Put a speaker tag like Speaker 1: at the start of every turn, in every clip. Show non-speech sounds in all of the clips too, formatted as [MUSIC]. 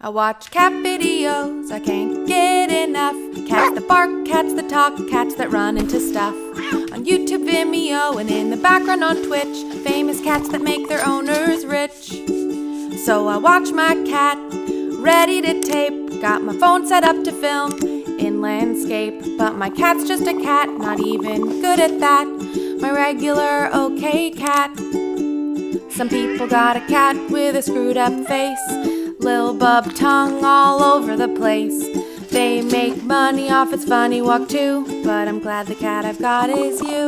Speaker 1: I watch cat videos, I can't get enough. Cats that bark, cats that talk, cats that run into stuff. On YouTube, Vimeo, and in the background on Twitch, famous cats that make their owners rich. So I watch my cat, ready to tape. Got my phone set up to film in landscape. But my cat's just a cat, not even good at that. My regular okay cat. Some people got a cat with a screwed up face. Lil bub tongue all over the place. They make money off its funny walk too, but I'm glad the cat I've got is you.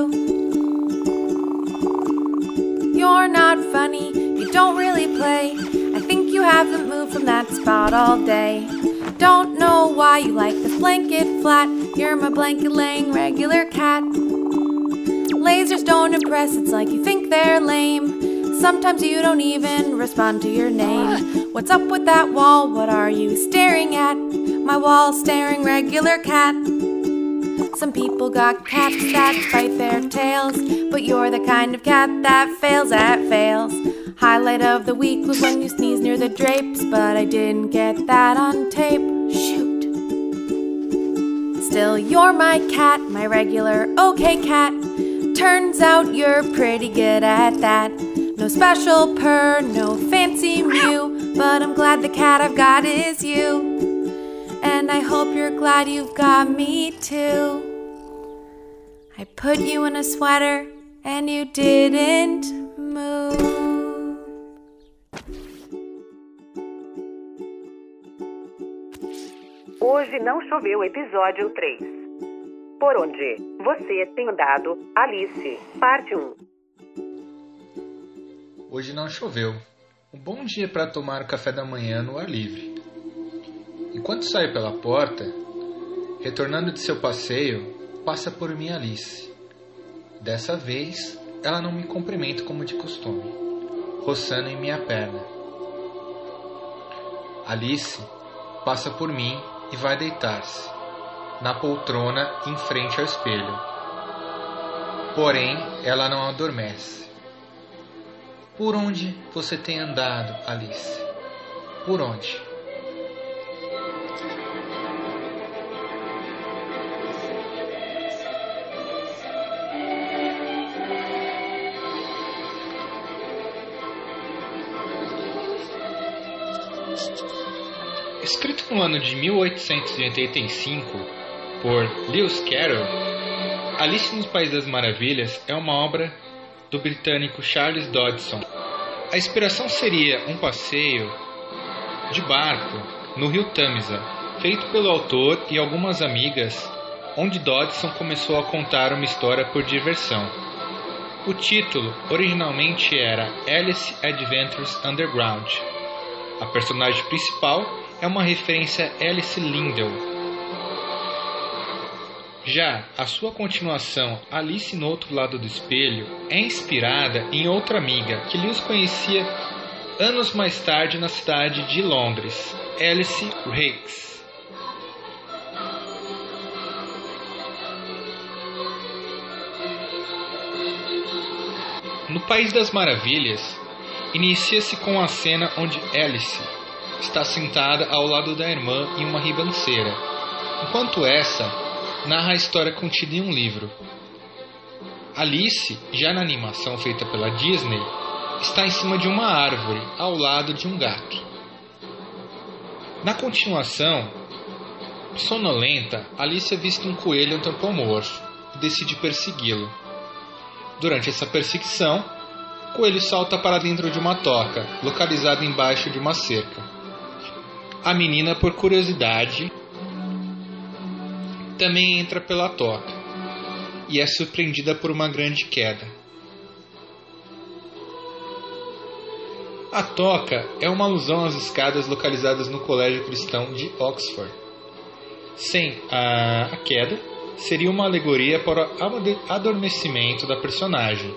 Speaker 1: You're not funny, you don't really play. I think you haven't moved from that spot all day. Don't know why you like this blanket flat. You're my blanket laying regular cat. Lasers don't impress, it's like you think they're lame. Sometimes you don't even respond to your name. What's up with that wall? What are you staring at? My wall staring regular cat. Some people got cats that bite their tails, but you're the kind of cat that fails at fails. Highlight of the week was when you sneezed near the drapes, but I didn't get that on tape. Shoot. Still, you're my cat, my regular okay cat. Turns out you're pretty good at that. No special purr, no fancy mew, but I'm glad the cat I've got is you. And I hope you're glad you've got me too. I put you in a sweater and you didn't move.
Speaker 2: Hoje não choveu episódio 3. Por onde você tem andado, Alice, parte 1.
Speaker 3: Hoje não choveu. Um bom dia para tomar café da manhã no ar livre. Enquanto saio pela porta, retornando de seu passeio, passa por mim Alice. Dessa vez, ela não me cumprimenta como de costume, roçando em minha perna. Alice passa por mim e vai deitar-se na poltrona em frente ao espelho. Porém, ela não adormece. Por onde você tem andado, Alice? Por onde? Escrito no ano de 1885 por Lewis Carroll, Alice no País das Maravilhas é uma obra do britânico Charles Dodson. A inspiração seria um passeio de barco no rio Tamisa, feito pelo autor e algumas amigas, onde Dodson começou a contar uma história por diversão. O título originalmente era Alice Adventures Underground. A personagem principal é uma referência a Alice Lindell. Já a sua continuação, Alice no Outro Lado do Espelho, é inspirada em outra amiga que Lewis conhecia anos mais tarde na cidade de Londres, Alice Hicks. No País das Maravilhas, inicia-se com a cena onde Alice está sentada ao lado da irmã em uma ribanceira, enquanto essa narra a história contida em um livro. Alice, já na animação feita pela Disney, está em cima de uma árvore ao lado de um gato. Na continuação, sonolenta, Alice avista um coelho antropomorfo e decide persegui-lo. Durante essa perseguição, o coelho salta para dentro de uma toca, localizada embaixo de uma cerca. A menina, por curiosidade, também entra pela toca e é surpreendida por uma grande queda. A toca é uma alusão às escadas localizadas no Colégio Cristão de Oxford. Sem a, queda, seria uma alegoria para o adormecimento da personagem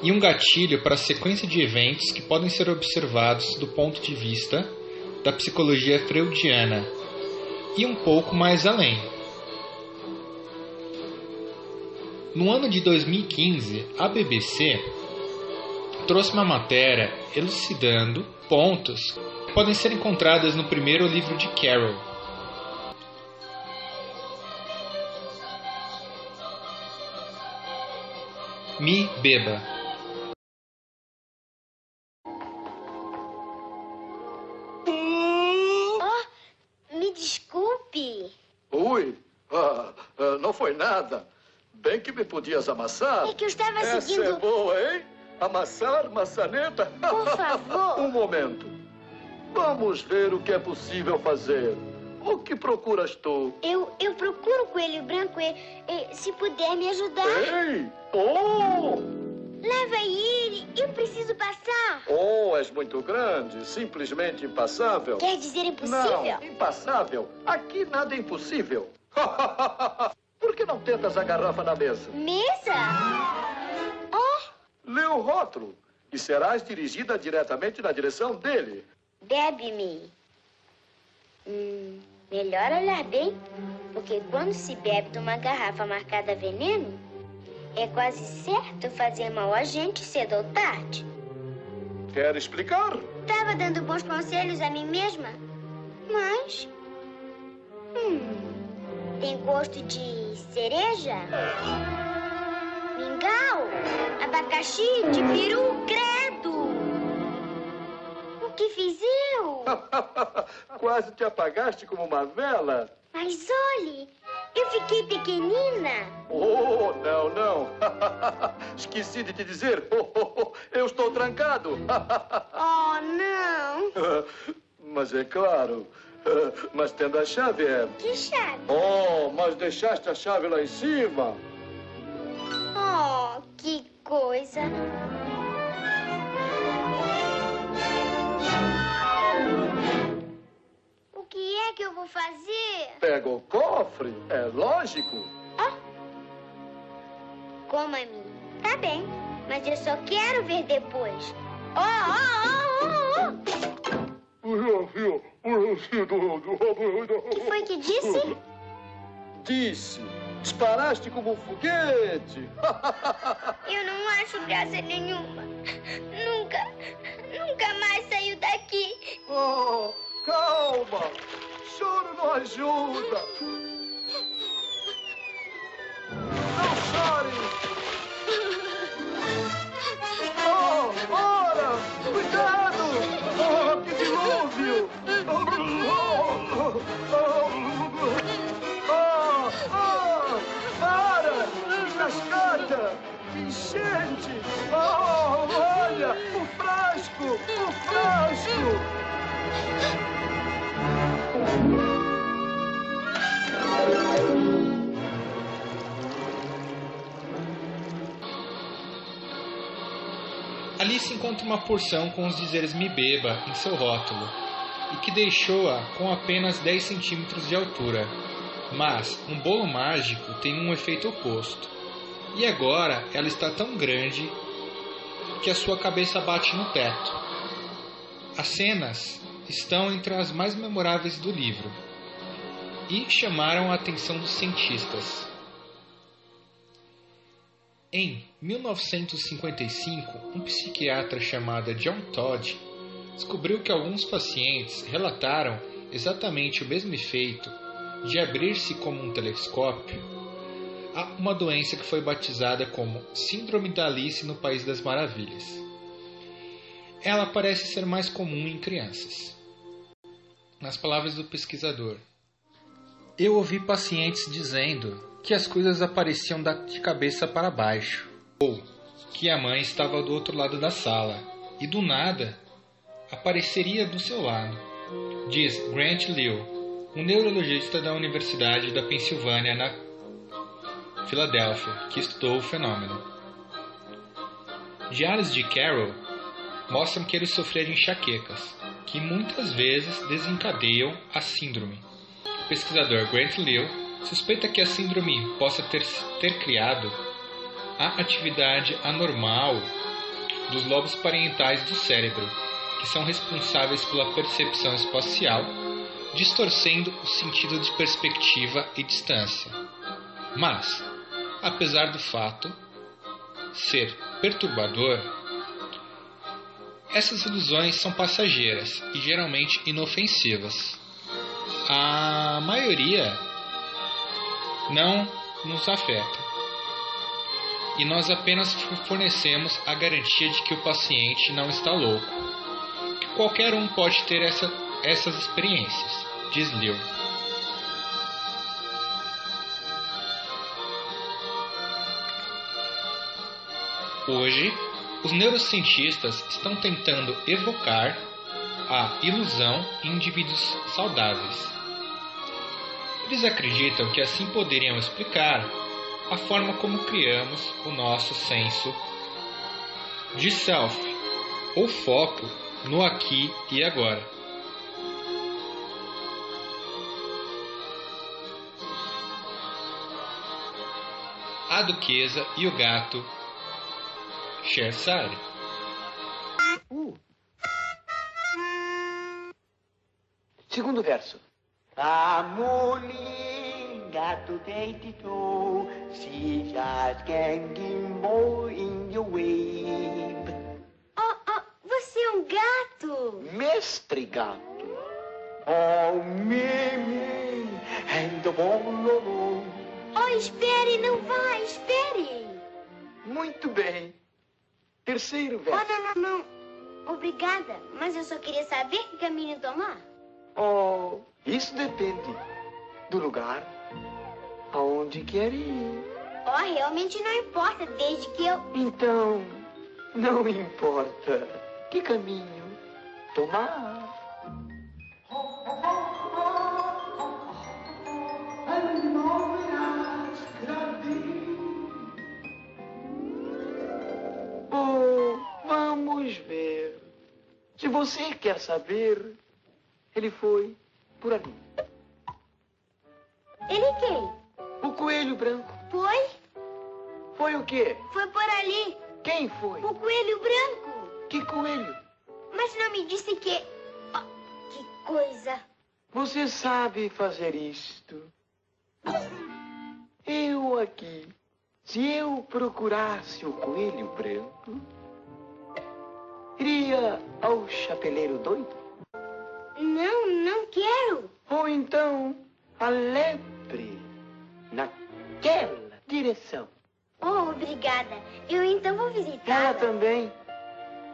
Speaker 3: e um gatilho para a sequência de eventos que podem ser observados do ponto de vista da psicologia freudiana e um pouco mais além. No ano de 2015, a BBC trouxe uma matéria elucidando pontos podem ser encontradas no primeiro livro de Carol. Me beba.
Speaker 4: Podias amassar.
Speaker 5: É que eu estava
Speaker 4: Essa
Speaker 5: seguindo.
Speaker 4: é boa, hein? Amassar maçaneta?
Speaker 5: Por favor. [LAUGHS]
Speaker 4: um momento. Vamos ver o que é possível fazer. O que procuras tu?
Speaker 5: Eu, eu procuro o coelho branco e, e, se puder me ajudar.
Speaker 4: Ei! Oh!
Speaker 5: Leva ele, eu preciso passar.
Speaker 4: Oh, és muito grande, simplesmente impassável.
Speaker 5: Quer dizer impossível?
Speaker 4: Não, impassável. Aqui nada é impossível. [LAUGHS] Por que não tentas a garrafa na mesa?
Speaker 5: Mesa? Oh,
Speaker 4: Lê o rótulo e serás dirigida diretamente na direção dele.
Speaker 5: bebe-me. Hum, melhor olhar bem, porque quando se bebe de uma garrafa marcada veneno, é quase certo fazer mal a gente cedo ou tarde.
Speaker 4: Quer explicar?
Speaker 5: Estava dando bons conselhos a mim mesma, mas. Hum, tem gosto de cereja? Mingau? Abacaxi? De peru? Credo! O que fiz eu? [LAUGHS]
Speaker 4: Quase te apagaste como uma vela.
Speaker 5: Mas olhe, eu fiquei pequenina.
Speaker 4: Oh, não, não. [LAUGHS] Esqueci de te dizer. [LAUGHS] Eu estou trancado.
Speaker 5: Oh, não.
Speaker 4: Mas é claro. [LAUGHS] Mas tendo a chave é.
Speaker 5: Que chave?
Speaker 4: Oh, mas deixaste a chave lá em cima.
Speaker 5: Oh, que coisa. O que é que eu vou fazer?
Speaker 4: Pega o cofre, é lógico.
Speaker 5: Como a mim? Tá bem, mas eu só quero ver depois. Oh, oh, oh, oh, oh. O que foi que disse?
Speaker 4: Disse. Disparaste como um foguete. [LAUGHS]
Speaker 5: Eu não acho graça nenhuma. Nunca, nunca mais saiu daqui.
Speaker 4: Oh, calma. Choro não ajuda. Não chore. [LAUGHS] Enchente. Oh, olha, o frasco, o frasco.
Speaker 3: Alice encontra uma porção com os dizeres me beba em seu rótulo e que deixou-a com apenas 10 centímetros de altura. Mas um bolo mágico tem um efeito oposto. E agora ela está tão grande que a sua cabeça bate no teto. As cenas estão entre as mais memoráveis do livro e chamaram a atenção dos cientistas. Em 1955, um psiquiatra chamado John Todd descobriu que alguns pacientes relataram exatamente o mesmo efeito de abrir-se como um telescópio uma doença que foi batizada como Síndrome da Alice no País das Maravilhas. Ela parece ser mais comum em crianças. Nas palavras do pesquisador, eu ouvi pacientes dizendo que as coisas apareciam de cabeça para baixo, ou que a mãe estava do outro lado da sala e do nada apareceria do seu lado. Diz Grant Liu, um neurologista da Universidade da Pensilvânia na Filadélfia, que estudou o fenômeno. Diários de Carroll mostram que ele sofria de enxaquecas, que muitas vezes desencadeiam a síndrome. O pesquisador Grant Liu suspeita que a síndrome possa ter, ter criado a atividade anormal dos lobos parietais do cérebro, que são responsáveis pela percepção espacial, distorcendo o sentido de perspectiva e distância. Mas, apesar do fato ser perturbador, Essas ilusões são passageiras e geralmente inofensivas. A maioria não nos afeta. E nós apenas fornecemos a garantia de que o paciente não está louco. Que qualquer um pode ter essa, essas experiências, diz Liu. Hoje, os neurocientistas estão tentando evocar a ilusão em indivíduos saudáveis. Eles acreditam que assim poderiam explicar a forma como criamos o nosso senso de self, ou foco no aqui e agora. A duquesa e o gato Cheshire.
Speaker 6: Uh. Segundo verso. A mulher gato deitou, se just ganging in your wave.
Speaker 5: Oh, oh, você é um gato?
Speaker 6: Mestre gato. Oh, mimi, and the bololo.
Speaker 5: Oh, espere, não vá, espere.
Speaker 6: Muito bem. Terceiro
Speaker 5: Oh,
Speaker 6: verso.
Speaker 5: não, não, não. Obrigada, mas eu só queria saber que caminho tomar.
Speaker 6: Oh, isso depende do lugar aonde quer ir.
Speaker 5: Oh, realmente não importa, desde que eu...
Speaker 6: Então, não importa que caminho tomar. Vamos ver. Se você quer saber, ele foi por ali.
Speaker 5: Ele quem?
Speaker 6: O coelho branco.
Speaker 5: Foi?
Speaker 6: Foi o quê?
Speaker 5: Foi por ali.
Speaker 6: Quem foi?
Speaker 5: O coelho branco.
Speaker 6: Que coelho?
Speaker 5: Mas não me disse que... Oh, que coisa.
Speaker 6: Você sabe fazer isto. Eu aqui. Se eu procurasse o coelho branco, iria ao chapeleiro doido.
Speaker 5: Não, não quero.
Speaker 6: Ou então a lepre naquela direção.
Speaker 5: Oh, obrigada. Eu então vou
Speaker 6: Ela
Speaker 5: visitá-la.
Speaker 6: também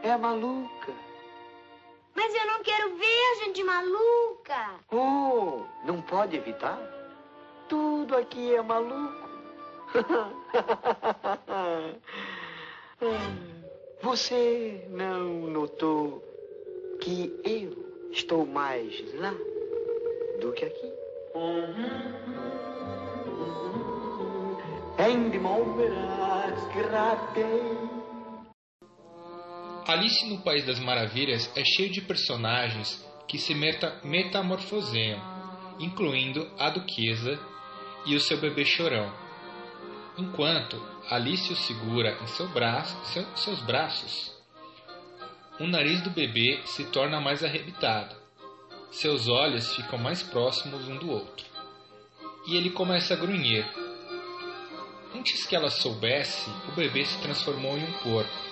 Speaker 6: é maluca.
Speaker 5: Mas eu não quero ver gente maluca.
Speaker 6: Oh, não pode evitar? Tudo aqui é maluco. [LAUGHS] Você não notou que eu estou mais lá do que aqui? Montparnasse, gratei.
Speaker 3: Alice no País das Maravilhas é cheio de personagens que se meta metamorfoseiam, incluindo a duquesa e o seu bebê chorão. Enquanto Alice o segura em seu braço, seu- seus braços, o nariz do bebê se torna mais arrebitado, seus olhos ficam mais próximos um do outro, e ele começa a grunhir. Antes que ela soubesse, o bebê se transformou em um porco.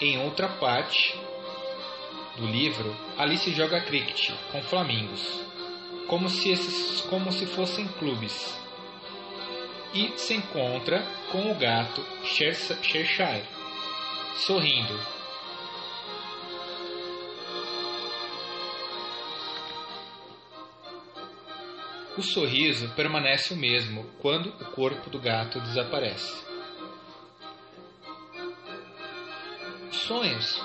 Speaker 3: Em outra parte do livro, Alice joga cricket com flamingos, como se, esses, como se fossem clubes, e se encontra com o gato Cheshire, sorrindo. O sorriso permanece o mesmo quando o corpo do gato desaparece. Sonhos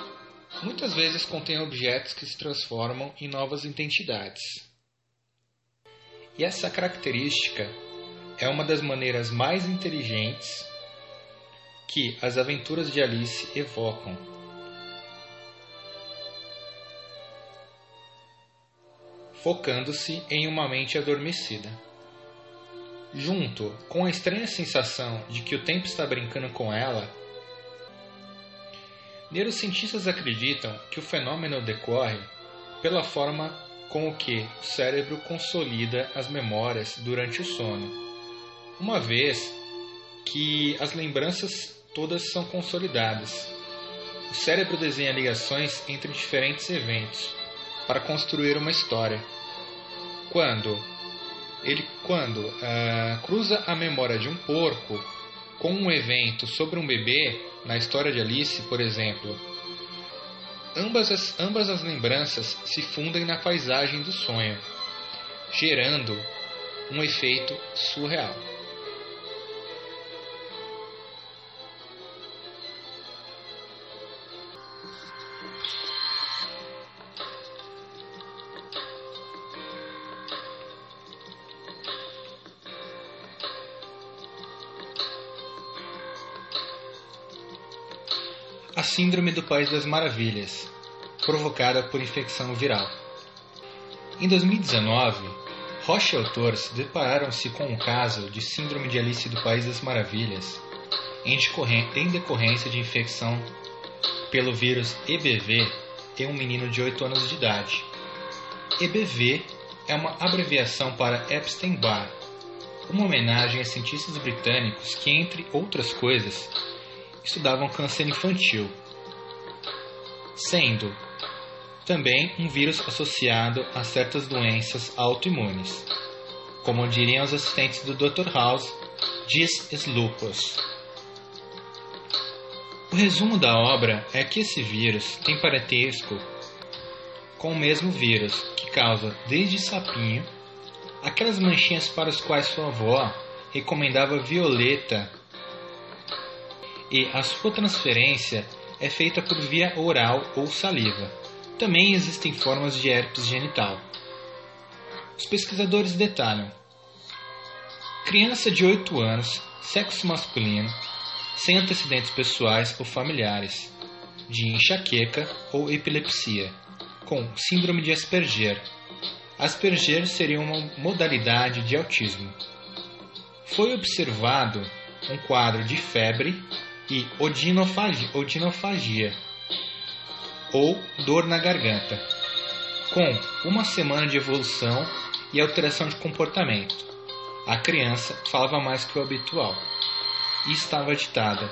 Speaker 3: muitas vezes contêm objetos que se transformam em novas identidades. E essa característica é uma das maneiras mais inteligentes que as aventuras de Alice evocam. Focando-se em uma mente adormecida. Junto com a estranha sensação de que o tempo está brincando com ela, Neurocientistas acreditam que o fenômeno decorre pela forma com que o cérebro consolida as memórias durante o sono, uma vez que as lembranças todas são consolidadas o cérebro desenha ligações entre diferentes eventos para construir uma história. Quando ele quando uh, cruza a memória de um porco com um evento sobre um bebê na história de Alice, por exemplo, ambas as, ambas as lembranças se fundem na paisagem do sonho, gerando um efeito surreal. Síndrome do País das Maravilhas, provocada por infecção viral. Em 2019, Rocha e autores depararam-se com um caso de Síndrome de Alice do País das Maravilhas, em decorrência de infecção pelo vírus EBV em um menino de 8 anos de idade. EBV é uma abreviação para Epstein-Barr, uma homenagem a cientistas britânicos que, entre outras coisas, estudavam câncer infantil, sendo também um vírus associado a certas doenças autoimunes, como diriam os assistentes do Dr. House, diz lupus. O resumo da obra é que esse vírus tem parentesco com o mesmo vírus que causa desde sapinho, aquelas manchinhas para as quais sua avó recomendava violeta e a sua transferência é feita por via oral ou saliva. Também existem formas de herpes genital. Os pesquisadores detalham: criança de 8 anos, sexo masculino, sem antecedentes pessoais ou familiares, de enxaqueca ou epilepsia, com síndrome de Asperger. Asperger seria uma modalidade de autismo. Foi observado um quadro de febre e odinofagia, odinofagia ou dor na garganta, com uma semana de evolução e alteração de comportamento. A criança falava mais que o habitual e estava agitada.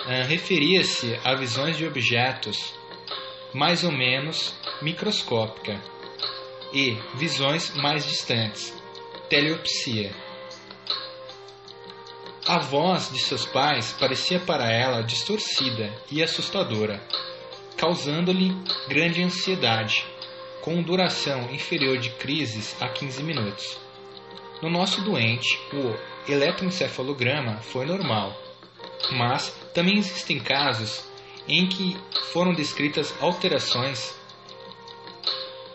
Speaker 3: Uh, Referia-se a visões de objetos mais ou menos microscópica e visões mais distantes, teleopsia a voz de seus pais parecia para ela distorcida e assustadora, causando-lhe grande ansiedade, com duração inferior de crises a 15 minutos. No nosso doente, o eletroencefalograma foi normal, mas também existem casos em que foram descritas alterações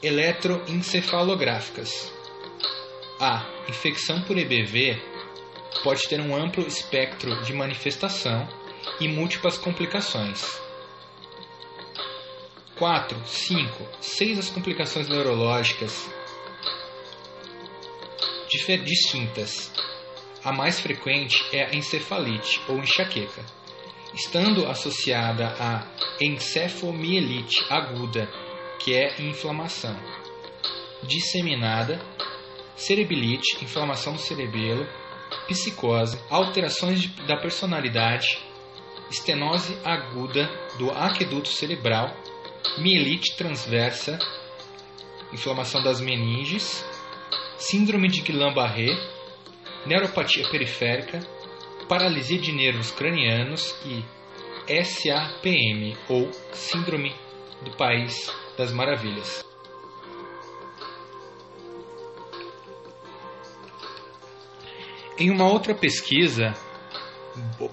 Speaker 3: eletroencefalográficas. A infecção por EBV pode ter um amplo espectro de manifestação e múltiplas complicações. 4, 5, 6 as complicações neurológicas distintas. A mais frequente é a encefalite ou enxaqueca, estando associada à encefomielite aguda, que é inflamação. Disseminada, cerebilite, inflamação do cerebelo psicose, alterações de, da personalidade, estenose aguda do aqueduto cerebral, mielite transversa, inflamação das meninges, síndrome de Guillain-Barré, neuropatia periférica, paralisia de nervos cranianos e SAPM ou Síndrome do País das Maravilhas. Em uma outra pesquisa,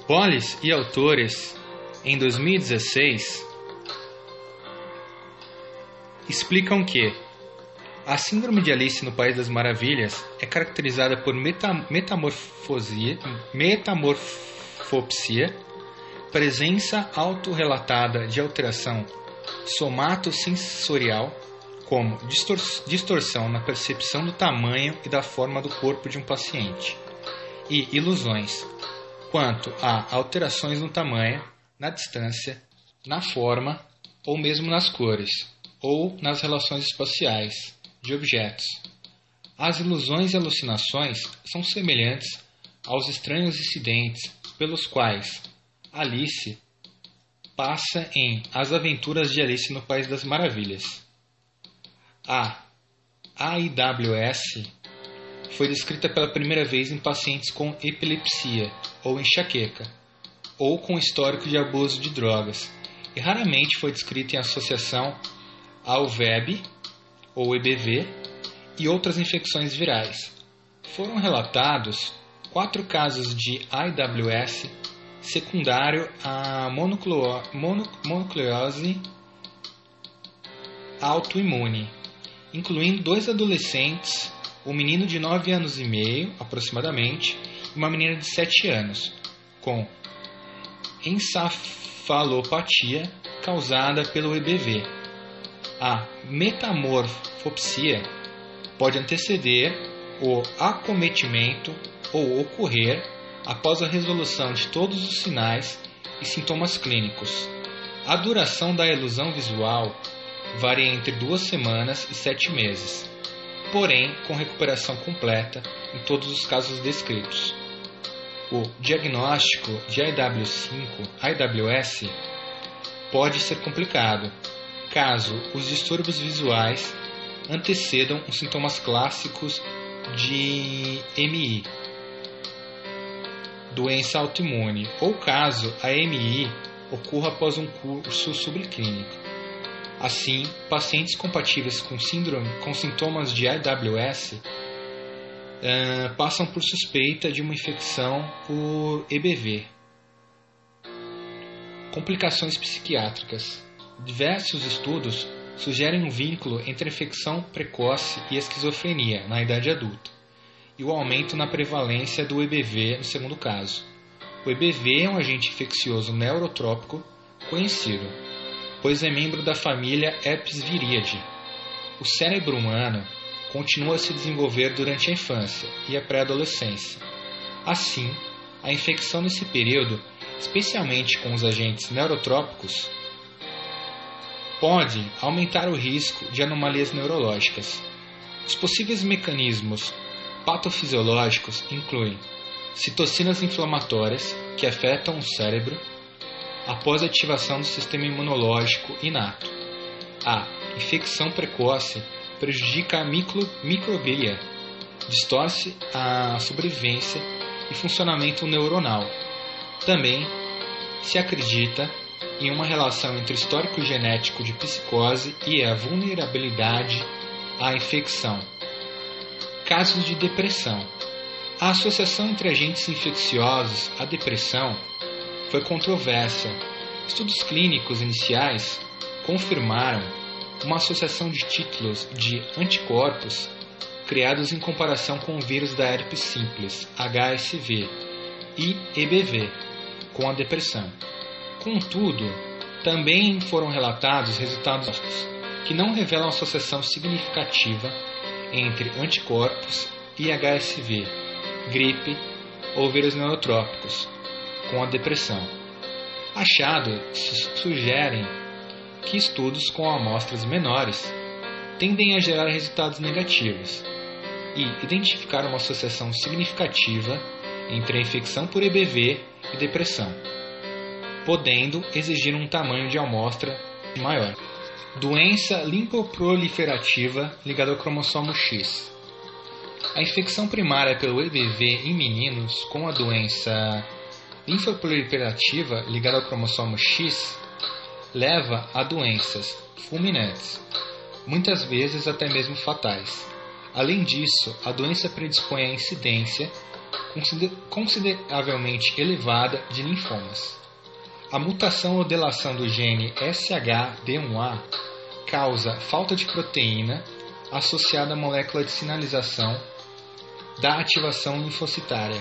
Speaker 3: Bolles e autores, em 2016, explicam que a síndrome de Alice no País das Maravilhas é caracterizada por metamorfosia, metamorfopsia, presença autorrelatada de alteração somatosensorial, como distorção na percepção do tamanho e da forma do corpo de um paciente e ilusões, quanto a alterações no tamanho, na distância, na forma ou mesmo nas cores, ou nas relações espaciais de objetos. As ilusões e alucinações são semelhantes aos estranhos incidentes pelos quais Alice passa em As Aventuras de Alice no País das Maravilhas. A AIWS foi descrita pela primeira vez em pacientes com epilepsia ou enxaqueca, ou com histórico de abuso de drogas, e raramente foi descrita em associação ao VEB ou EBV e outras infecções virais. Foram relatados quatro casos de IWS secundário à mononucleose autoimune, incluindo dois adolescentes, um menino de 9 anos e meio, aproximadamente, e uma menina de 7 anos, com encefalopatia causada pelo EBV. A metamorfopsia pode anteceder o acometimento ou ocorrer após a resolução de todos os sinais e sintomas clínicos. A duração da ilusão visual varia entre duas semanas e sete meses, porém com recuperação completa em todos os casos descritos. O diagnóstico de IW5, IWS pode ser complicado, caso os distúrbios visuais antecedam os sintomas clássicos de MI, doença autoimune, ou caso a MI ocorra após um curso subclínico. Assim, pacientes compatíveis com síndrome com sintomas de IWS uh, eh, passam por suspeita de uma infecção por EBV. Complicações psiquiátricas. Diversos estudos sugerem um vínculo entre infecção precoce e esquizofrenia na idade adulta, e o aumento na prevalência do EBV no segundo caso. O EBV é um agente infeccioso neurotrópico conhecido, pois é membro da família Herpes viríade. O cérebro humano continua a se desenvolver durante a infância e a pré-adolescência. Assim, a infecção nesse período, especialmente com os agentes neurotrópicos, pode aumentar o risco de anomalias neurológicas. Os possíveis mecanismos patofisiológicos incluem citocinas inflamatórias que afetam o cérebro após a ativação do sistema imunológico inato. A infecção precoce prejudica a micro, distorce a sobrevivência e funcionamento neuronal. Também se acredita em uma relação entre o histórico genético de psicose e a vulnerabilidade à infecção. Casos de depressão. A associação entre agentes infecciosos à depressão foi controversa. Estudos clínicos iniciais confirmaram uma associação de títulos de anticorpos criados em comparação com o vírus da herpes simples, HSV, e EBV, com a depressão. Contudo, também foram relatados resultados que não revelam associação significativa entre anticorpos e HSV, gripe ou vírus neurotrópicos, com a depressão. Achados sugerem que estudos com amostras menores tendem a gerar resultados negativos e identificar uma associação significativa entre a infecção por EBV e depressão podendo exigir um tamanho de amostra maior. Doença limpoproliferativa ligada ao cromossomo X. A infecção primária pelo EBV em meninos com a doença linfoproliferativa ligada ao cromossomo X leva a doenças fulminantes, muitas vezes até mesmo fatais. Além disso, a doença predispõe à incidência consideravelmente elevada de linfomas. A mutação ou delação do gene SHD1A causa falta de proteína associada à molécula de sinalização da ativação linfocitária,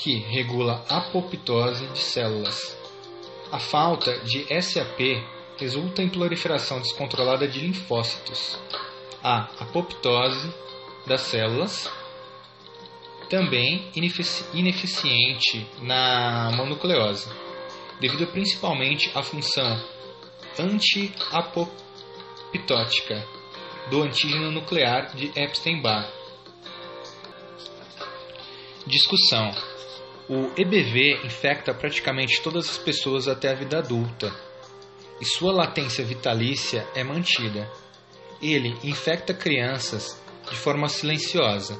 Speaker 3: que regula a apoptose de células. A falta de SAP resulta em proliferação descontrolada de linfócitos. A apoptose das células também ineficiente na mononucleose devido principalmente à função anti-apoptótica do antígeno nuclear de Epstein-Barr. Discussão: O EBV infecta praticamente todas as pessoas até a vida adulta e sua latência vitalícia é mantida. Ele infecta crianças de forma silenciosa,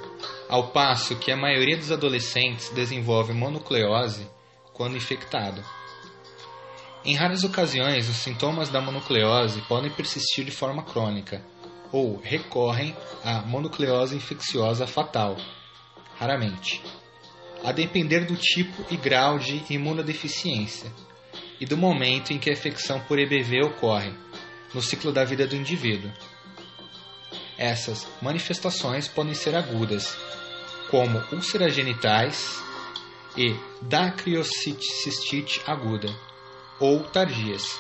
Speaker 3: ao passo que a maioria dos adolescentes desenvolve mononucleose quando infectado. Em raras ocasiões, os sintomas da mononucleose podem persistir de forma crônica ou recorrem à mononucleose infecciosa fatal, raramente a depender do tipo e grau de imunodeficiência e do momento em que a infecção por EBV ocorre no ciclo da vida do indivíduo. Essas manifestações podem ser agudas, como úlceras genitais e dacriocistite aguda, ou tardias,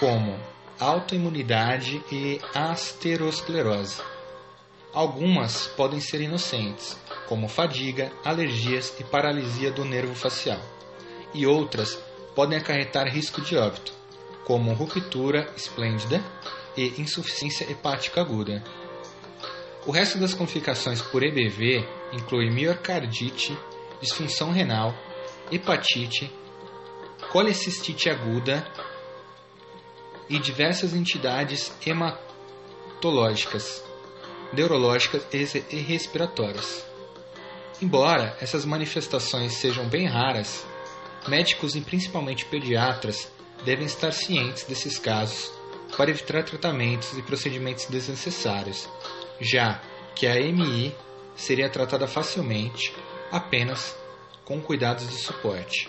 Speaker 3: como autoimunidade e asterosclerose. Algumas podem ser inocentes, como fadiga, alergias e paralisia do nervo facial, e outras podem acarretar risco de óbito, como ruptura esplêndida e insuficiência hepática aguda. O resto das complicações por EBV inclui miocardite, disfunção renal, hepatite, colecistite aguda e diversas entidades hematológicas, neurológicas e respiratórias. Embora essas manifestações sejam bem raras, médicos e principalmente pediatras devem estar cientes desses casos para evitar tratamentos e procedimentos desnecessários, já que a MI seria tratada facilmente apenas com cuidados de suporte.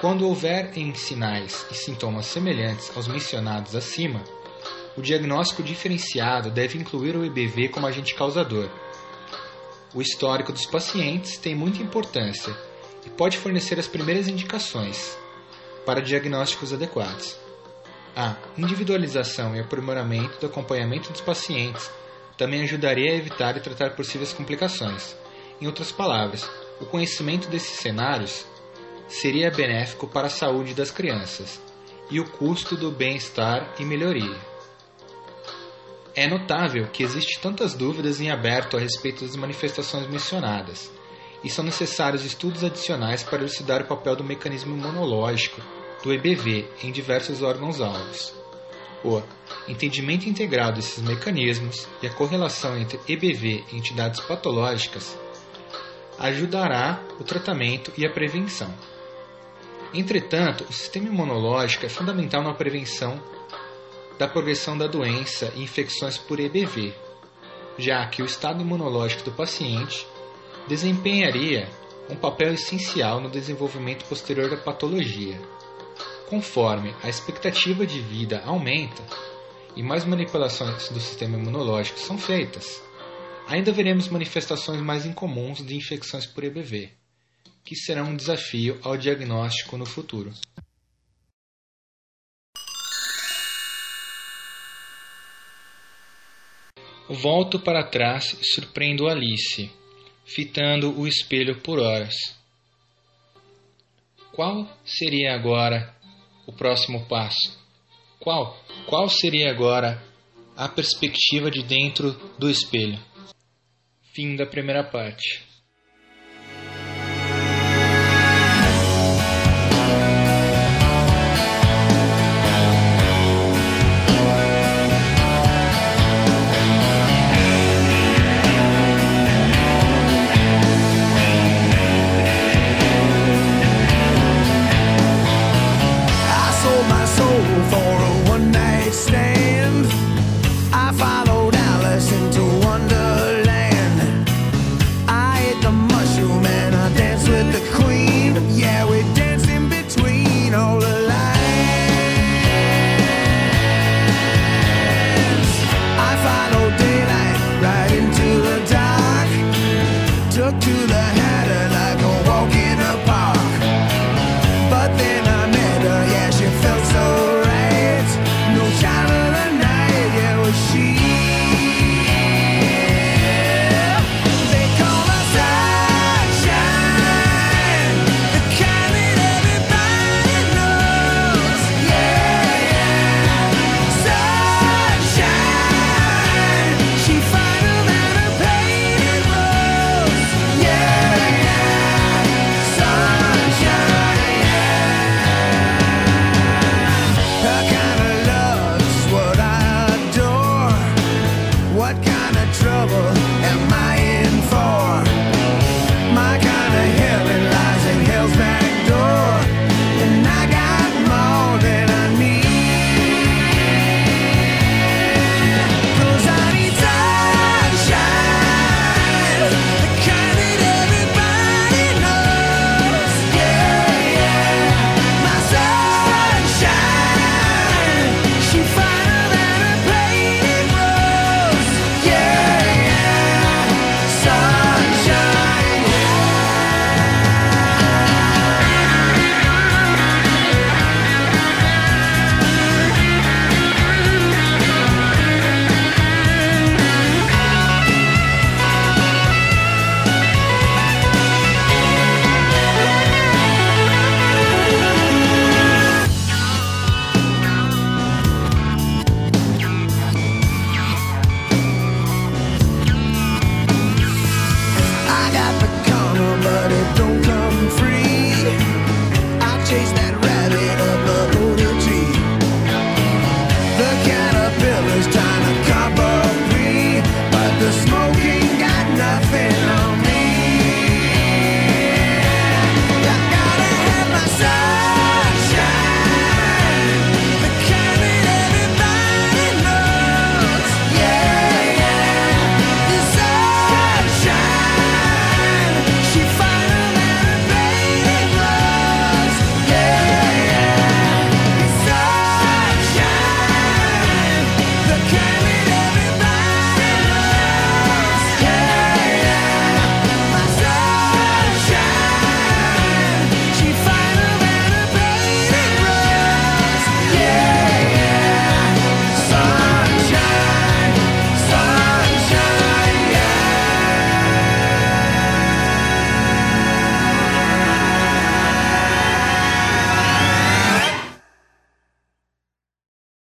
Speaker 3: Quando houver em sinais e sintomas semelhantes aos mencionados acima, o diagnóstico diferenciado deve incluir o EBV como agente causador o histórico dos pacientes tem muita importância e pode fornecer as primeiras indicações para diagnósticos adequados. A individualização e aprimoramento do acompanhamento dos pacientes também ajudaria a evitar e tratar possíveis complicações. Em outras palavras, o conhecimento desses cenários seria benéfico para a saúde das crianças e o custo do bem-estar e melhoria. É notável que existe tantas dúvidas em aberto a respeito das manifestações mencionadas, e são necessários estudos adicionais para elucidar o papel do mecanismo imunológico do EBV em diversos órgãos-alvos. O entendimento integral desses mecanismos e a correlação entre EBV e entidades patológicas ajudará o tratamento e a prevenção. Entretanto, o sistema imunológico é fundamental na prevenção da progressão da doença e infecções por EBV, já que o estado imunológico do paciente desempenharia um papel essencial no desenvolvimento posterior da patologia. Conforme a expectativa de vida aumenta e mais manipulações do sistema imunológico são feitas, ainda veremos manifestações mais incomuns de infecções por EBV, que serão um desafio ao diagnóstico no futuro. Volto para trás e surpreendo Alice, fitando o espelho por horas. Qual seria agora o próximo passo? Qual? Qual seria agora a perspectiva de dentro do espelho? Fim da primeira parte.